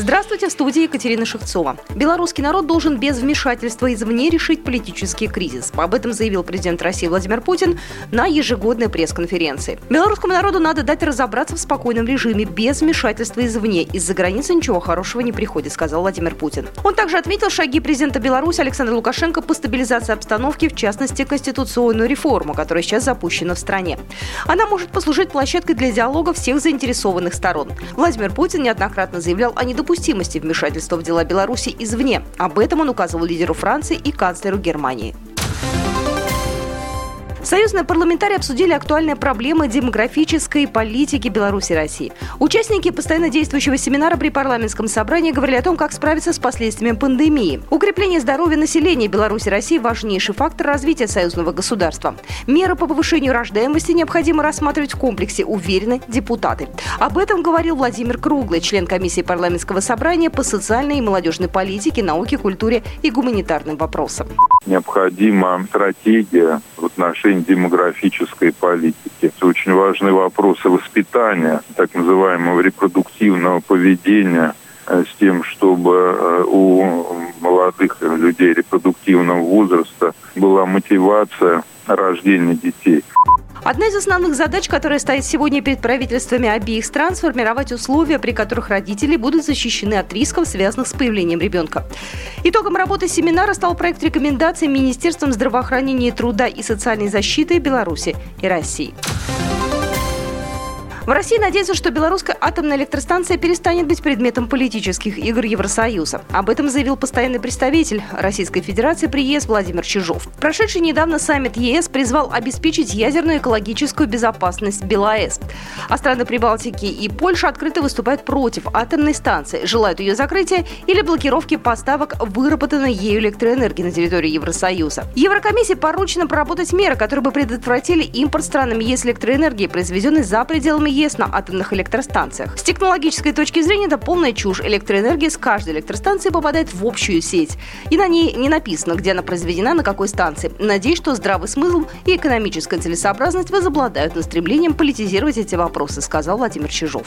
Здравствуйте, в студии Екатерина Шевцова. Белорусский народ должен без вмешательства извне решить политический кризис. Об этом заявил президент России Владимир Путин на ежегодной пресс-конференции. Белорусскому народу надо дать разобраться в спокойном режиме без вмешательства извне. Из-за границы ничего хорошего не приходит, сказал Владимир Путин. Он также отметил шаги президента Беларуси Александра Лукашенко по стабилизации обстановки, в частности, конституционную реформу, которая сейчас запущена в стране. Она может послужить площадкой для диалога всех заинтересованных сторон. Владимир Путин неоднократно заявлял о недопустимости недопустимости вмешательства в дела Беларуси извне. Об этом он указывал лидеру Франции и канцлеру Германии. Союзные парламентарии обсудили актуальные проблемы демографической политики Беларуси и России. Участники постоянно действующего семинара при парламентском собрании говорили о том, как справиться с последствиями пандемии. Укрепление здоровья населения Беларуси и России – важнейший фактор развития союзного государства. Меры по повышению рождаемости необходимо рассматривать в комплексе, уверены депутаты. Об этом говорил Владимир Круглый, член комиссии парламентского собрания по социальной и молодежной политике, науке, культуре и гуманитарным вопросам. Необходима стратегия в отношении демографической политики. Это очень важные вопросы воспитания, так называемого репродуктивного поведения, э, с тем, чтобы э, у молодых людей репродуктивного возраста была мотивация рождения детей. Одна из основных задач, которая стоит сегодня перед правительствами обеих стран, сформировать условия, при которых родители будут защищены от рисков, связанных с появлением ребенка. Итогом работы семинара стал проект рекомендаций Министерством здравоохранения, труда и социальной защиты Беларуси и России. В России надеются, что белорусская атомная электростанция перестанет быть предметом политических игр Евросоюза. Об этом заявил постоянный представитель Российской Федерации при ЕС Владимир Чижов. Прошедший недавно саммит ЕС призвал обеспечить ядерную экологическую безопасность БелАЭС. А страны Прибалтики и Польша открыто выступают против атомной станции, желают ее закрытия или блокировки поставок выработанной ею электроэнергии на территории Евросоюза. Еврокомиссии поручено проработать меры, которые бы предотвратили импорт странами ЕС электроэнергии, произведенной за пределами ЕС на атомных электростанциях. С технологической точки зрения это полная чушь. Электроэнергия с каждой электростанции попадает в общую сеть. И на ней не написано, где она произведена, на какой станции. Надеюсь, что здравый смысл и экономическая целесообразность возобладают над стремлением политизировать эти вопросы, сказал Владимир Чижов.